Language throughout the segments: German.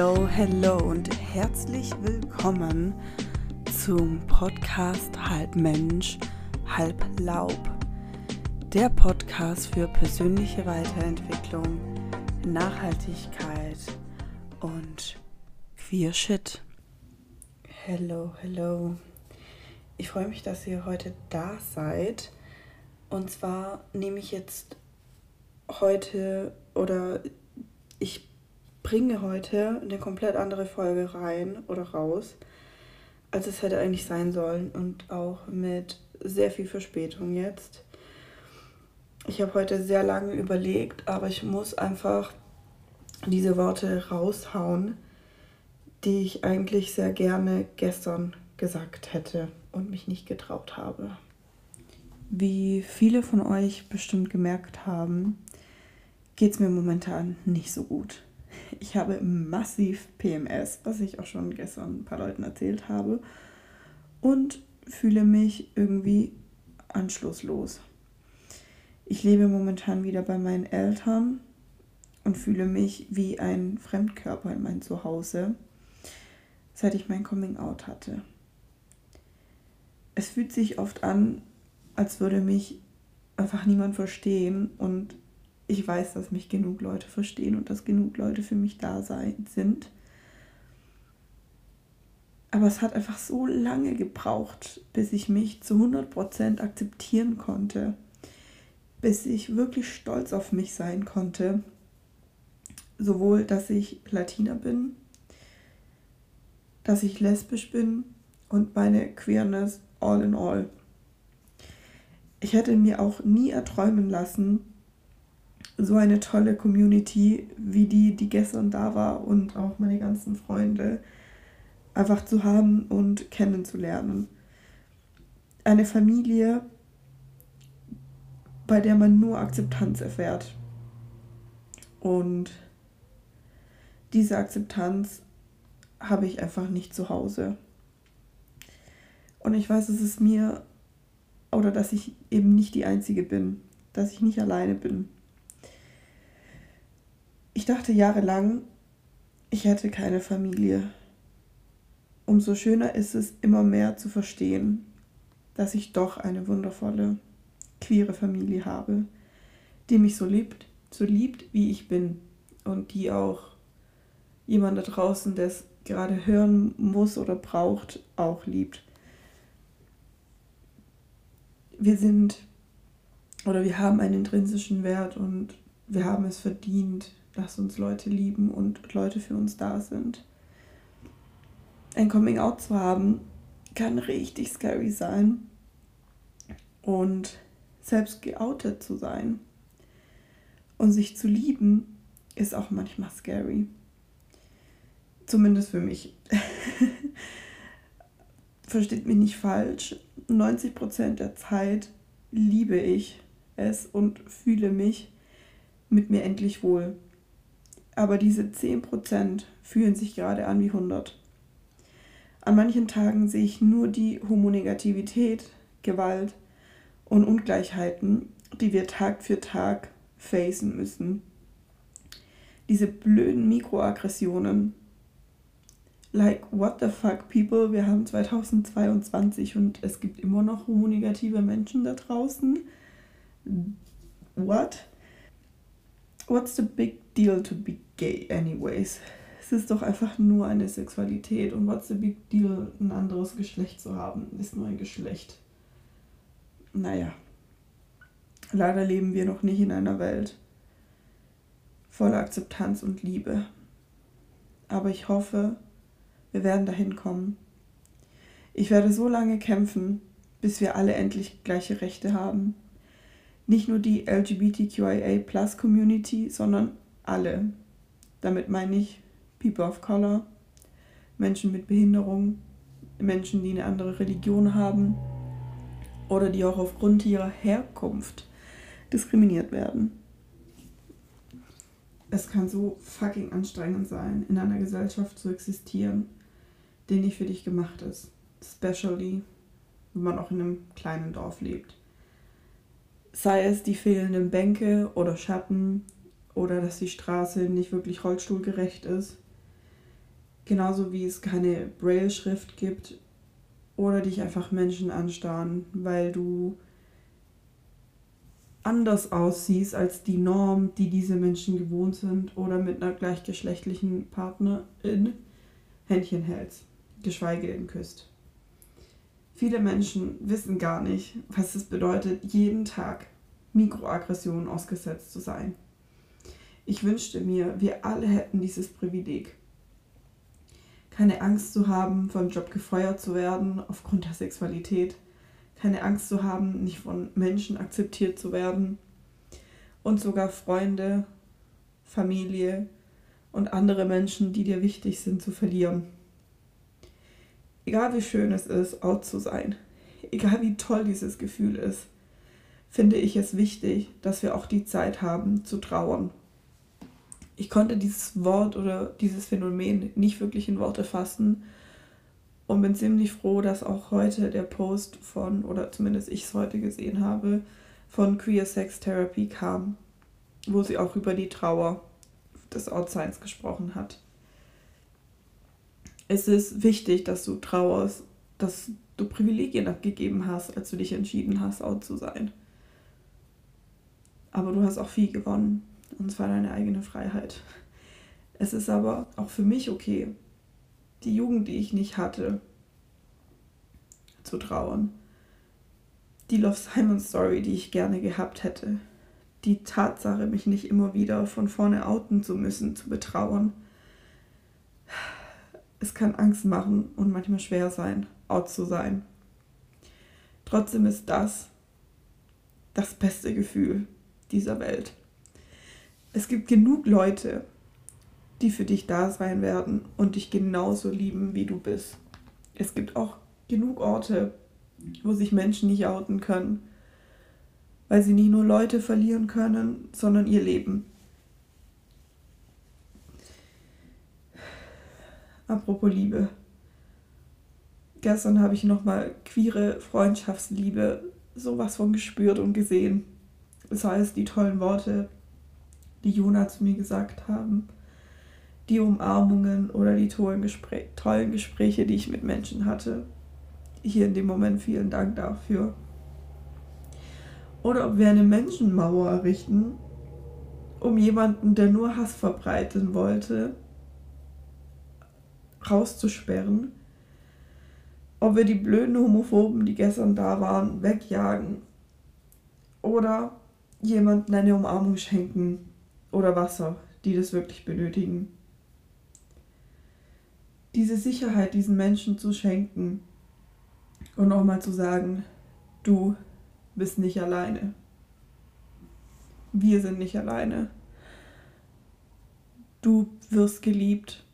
Hello, hello und herzlich willkommen zum Podcast Halb Mensch, Halb Laub. Der Podcast für persönliche Weiterentwicklung, Nachhaltigkeit und Queer Shit. Hello, hello. Ich freue mich, dass ihr heute da seid. Und zwar nehme ich jetzt heute oder ich bringe heute eine komplett andere Folge rein oder raus, als es hätte eigentlich sein sollen und auch mit sehr viel Verspätung jetzt. Ich habe heute sehr lange überlegt, aber ich muss einfach diese Worte raushauen, die ich eigentlich sehr gerne gestern gesagt hätte und mich nicht getraut habe. Wie viele von euch bestimmt gemerkt haben, geht es mir momentan nicht so gut. Ich habe massiv PMS, was ich auch schon gestern ein paar Leuten erzählt habe. Und fühle mich irgendwie anschlusslos. Ich lebe momentan wieder bei meinen Eltern und fühle mich wie ein Fremdkörper in mein Zuhause, seit ich mein Coming Out hatte. Es fühlt sich oft an, als würde mich einfach niemand verstehen und ich weiß, dass mich genug Leute verstehen und dass genug Leute für mich da sein, sind. Aber es hat einfach so lange gebraucht, bis ich mich zu 100% akzeptieren konnte, bis ich wirklich stolz auf mich sein konnte. Sowohl, dass ich Latina bin, dass ich lesbisch bin und meine Queerness all in all. Ich hätte mir auch nie erträumen lassen, so eine tolle Community wie die, die gestern da war und auch meine ganzen Freunde einfach zu haben und kennenzulernen. Eine Familie, bei der man nur Akzeptanz erfährt. Und diese Akzeptanz habe ich einfach nicht zu Hause. Und ich weiß, dass es mir oder dass ich eben nicht die Einzige bin, dass ich nicht alleine bin. Ich dachte jahrelang, ich hätte keine Familie. Umso schöner ist es, immer mehr zu verstehen, dass ich doch eine wundervolle, queere Familie habe, die mich so liebt, so liebt, wie ich bin und die auch jemand da draußen, der es gerade hören muss oder braucht, auch liebt. Wir sind oder wir haben einen intrinsischen Wert und wir haben es verdient, dass uns Leute lieben und Leute für uns da sind. Ein Coming Out zu haben kann richtig scary sein und selbst geoutet zu sein und sich zu lieben ist auch manchmal scary. Zumindest für mich. Versteht mich nicht falsch. 90% der Zeit liebe ich es und fühle mich mit mir endlich wohl aber diese 10% fühlen sich gerade an wie 100. An manchen Tagen sehe ich nur die Homonegativität, Gewalt und Ungleichheiten, die wir Tag für Tag facen müssen. Diese blöden Mikroaggressionen. Like, what the fuck, people? Wir haben 2022 und es gibt immer noch homonegative Menschen da draußen. What? What's the big deal to be gay anyways? Es ist doch einfach nur eine Sexualität und what's the big deal, ein anderes Geschlecht zu haben? Ist nur ein Geschlecht. Naja. Leider leben wir noch nicht in einer Welt voller Akzeptanz und Liebe. Aber ich hoffe, wir werden dahin kommen. Ich werde so lange kämpfen, bis wir alle endlich gleiche Rechte haben nicht nur die LGBTQIA-Plus-Community, sondern alle. Damit meine ich People of Color, Menschen mit Behinderung, Menschen, die eine andere Religion haben oder die auch aufgrund ihrer Herkunft diskriminiert werden. Es kann so fucking anstrengend sein, in einer Gesellschaft zu existieren, die nicht für dich gemacht ist. Especially, wenn man auch in einem kleinen Dorf lebt sei es die fehlenden Bänke oder Schatten oder dass die Straße nicht wirklich rollstuhlgerecht ist. Genauso wie es keine Braille-Schrift gibt oder dich einfach Menschen anstarren, weil du anders aussiehst als die Norm, die diese Menschen gewohnt sind oder mit einer gleichgeschlechtlichen Partnerin Händchen hältst, geschweige denn küsst. Viele Menschen wissen gar nicht, was es bedeutet, jeden Tag Mikroaggressionen ausgesetzt zu sein. Ich wünschte mir, wir alle hätten dieses Privileg. Keine Angst zu haben, vom Job gefeuert zu werden aufgrund der Sexualität. Keine Angst zu haben, nicht von Menschen akzeptiert zu werden. Und sogar Freunde, Familie und andere Menschen, die dir wichtig sind, zu verlieren. Egal wie schön es ist, out zu sein, egal wie toll dieses Gefühl ist, finde ich es wichtig, dass wir auch die Zeit haben zu trauern. Ich konnte dieses Wort oder dieses Phänomen nicht wirklich in Worte fassen und bin ziemlich froh, dass auch heute der Post von, oder zumindest ich es heute gesehen habe, von Queer Sex Therapy kam, wo sie auch über die Trauer des Outsigns gesprochen hat. Es ist wichtig, dass du trauerst, dass du Privilegien abgegeben hast, als du dich entschieden hast, out zu sein. Aber du hast auch viel gewonnen. Und zwar deine eigene Freiheit. Es ist aber auch für mich okay, die Jugend, die ich nicht hatte, zu trauern. Die Love Simon Story, die ich gerne gehabt hätte. Die Tatsache, mich nicht immer wieder von vorne outen zu müssen, zu betrauern. Es kann Angst machen und manchmal schwer sein, out zu sein. Trotzdem ist das das beste Gefühl, dieser Welt. Es gibt genug Leute, die für dich da sein werden und dich genauso lieben, wie du bist. Es gibt auch genug Orte, wo sich Menschen nicht outen können, weil sie nicht nur Leute verlieren können, sondern ihr Leben. Apropos Liebe. Gestern habe ich nochmal queere Freundschaftsliebe sowas von gespürt und gesehen sei es die tollen Worte, die Jona zu mir gesagt haben, die Umarmungen oder die tollen, Gespräch, tollen Gespräche, die ich mit Menschen hatte. Hier in dem Moment vielen Dank dafür. Oder ob wir eine Menschenmauer errichten, um jemanden, der nur Hass verbreiten wollte, rauszusperren. Ob wir die blöden Homophoben, die gestern da waren, wegjagen. Oder jemandem eine Umarmung schenken oder Wasser, die das wirklich benötigen. Diese Sicherheit diesen Menschen zu schenken und auch mal zu sagen, du bist nicht alleine. Wir sind nicht alleine. Du wirst geliebt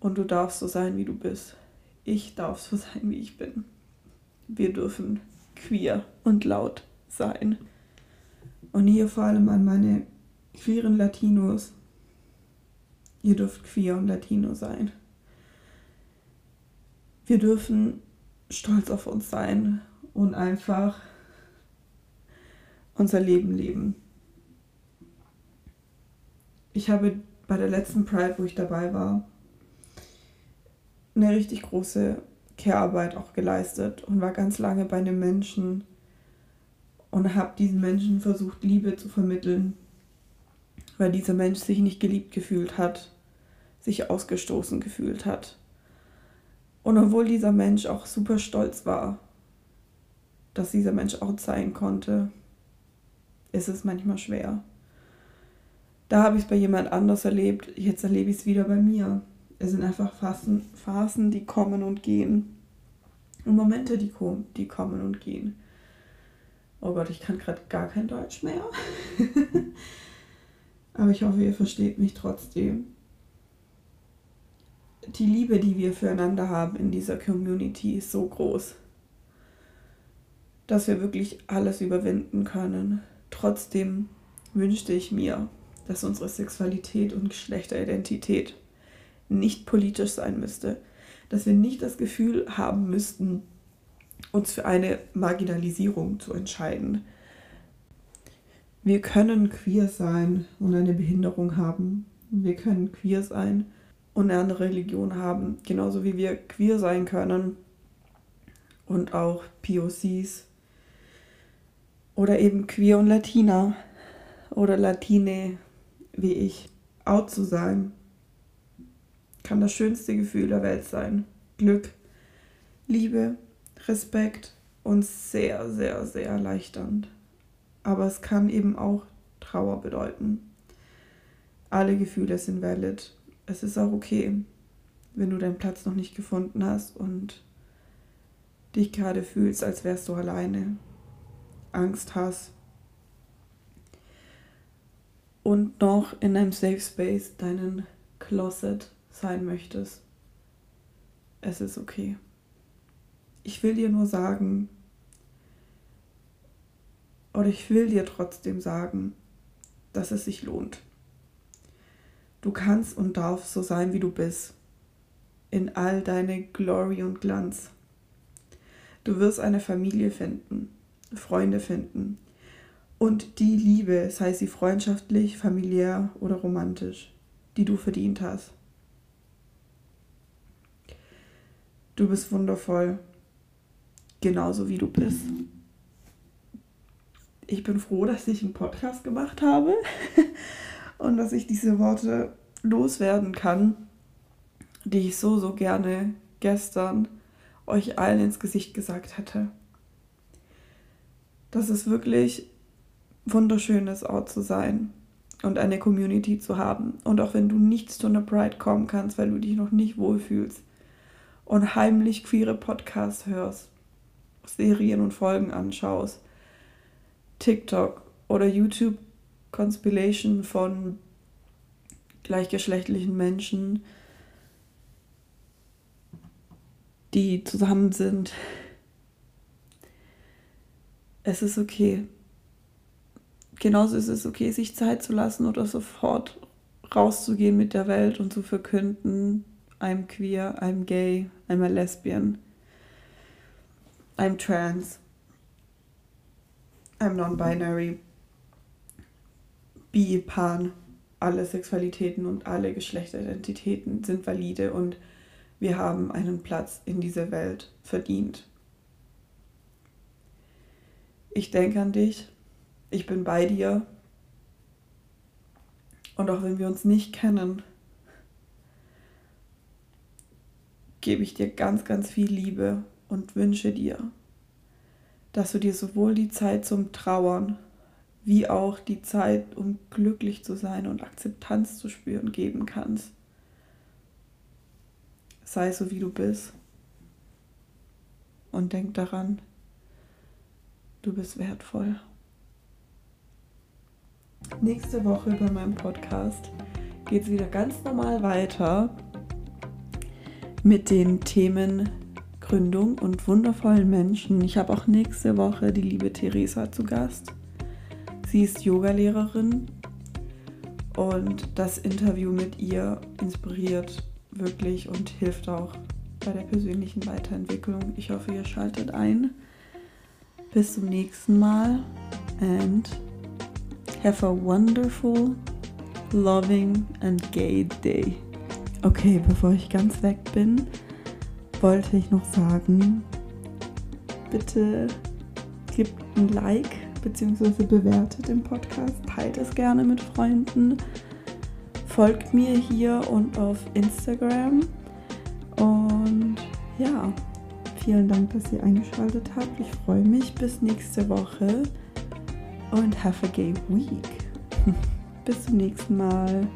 und du darfst so sein, wie du bist. Ich darf so sein, wie ich bin. Wir dürfen queer und laut sein. Und hier vor allem an meine queeren Latinos. Ihr dürft queer und Latino sein. Wir dürfen stolz auf uns sein und einfach unser Leben leben. Ich habe bei der letzten Pride, wo ich dabei war, eine richtig große Care-Arbeit auch geleistet und war ganz lange bei einem Menschen, und habe diesen Menschen versucht, Liebe zu vermitteln, weil dieser Mensch sich nicht geliebt gefühlt hat, sich ausgestoßen gefühlt hat. Und obwohl dieser Mensch auch super stolz war, dass dieser Mensch auch sein konnte, ist es manchmal schwer. Da habe ich es bei jemand anders erlebt, jetzt erlebe ich es wieder bei mir. Es sind einfach Phasen, Phasen, die kommen und gehen. Und Momente, die, kommen, die kommen und gehen. Oh Gott, ich kann gerade gar kein Deutsch mehr. Aber ich hoffe, ihr versteht mich trotzdem. Die Liebe, die wir füreinander haben in dieser Community, ist so groß, dass wir wirklich alles überwinden können. Trotzdem wünschte ich mir, dass unsere Sexualität und Geschlechteridentität nicht politisch sein müsste, dass wir nicht das Gefühl haben müssten, uns für eine Marginalisierung zu entscheiden. Wir können queer sein und eine Behinderung haben. Wir können queer sein und eine andere Religion haben, genauso wie wir queer sein können und auch POCs oder eben queer und Latina oder Latine wie ich. Out zu sein kann das schönste Gefühl der Welt sein. Glück, Liebe, Respekt und sehr, sehr, sehr erleichternd. Aber es kann eben auch Trauer bedeuten. Alle Gefühle sind valid. Es ist auch okay, wenn du deinen Platz noch nicht gefunden hast und dich gerade fühlst, als wärst du alleine, Angst hast und noch in einem Safe Space, deinen Closet sein möchtest. Es ist okay. Ich will dir nur sagen, oder ich will dir trotzdem sagen, dass es sich lohnt. Du kannst und darfst so sein, wie du bist, in all deine Glory und Glanz. Du wirst eine Familie finden, Freunde finden und die Liebe, sei sie freundschaftlich, familiär oder romantisch, die du verdient hast. Du bist wundervoll, genauso wie du bist. Ich bin froh, dass ich einen Podcast gemacht habe und dass ich diese Worte loswerden kann, die ich so, so gerne gestern euch allen ins Gesicht gesagt hätte. Dass es wirklich wunderschön ist, Ort zu sein und eine Community zu haben. Und auch wenn du nicht zu einer Pride kommen kannst, weil du dich noch nicht wohlfühlst und heimlich queere Podcasts hörst, Serien und Folgen anschaust, TikTok oder YouTube Conspilation von gleichgeschlechtlichen Menschen, die zusammen sind. Es ist okay. Genauso ist es okay, sich Zeit zu lassen oder sofort rauszugehen mit der Welt und zu verkünden, I'm queer, I'm gay, I'm a lesbian, I'm trans, I'm non-binary. Bi, pan, alle Sexualitäten und alle Geschlechteridentitäten sind valide und wir haben einen Platz in dieser Welt verdient. Ich denke an dich, ich bin bei dir. Und auch wenn wir uns nicht kennen, gebe ich dir ganz, ganz viel Liebe und wünsche dir, dass du dir sowohl die Zeit zum Trauern wie auch die Zeit, um glücklich zu sein und Akzeptanz zu spüren, geben kannst. Sei so, wie du bist. Und denk daran, du bist wertvoll. Nächste Woche bei meinem Podcast geht es wieder ganz normal weiter mit den Themen Gründung und wundervollen Menschen. Ich habe auch nächste Woche die liebe Theresa zu Gast. Sie ist Yogalehrerin und das Interview mit ihr inspiriert wirklich und hilft auch bei der persönlichen Weiterentwicklung. Ich hoffe, ihr schaltet ein. Bis zum nächsten Mal and have a wonderful, loving and gay day. Okay, bevor ich ganz weg bin, wollte ich noch sagen, bitte gebt ein Like beziehungsweise bewertet den Podcast, teilt es gerne mit Freunden, folgt mir hier und auf Instagram. Und ja, vielen Dank, dass ihr eingeschaltet habt. Ich freue mich bis nächste Woche und have a gay week. bis zum nächsten Mal.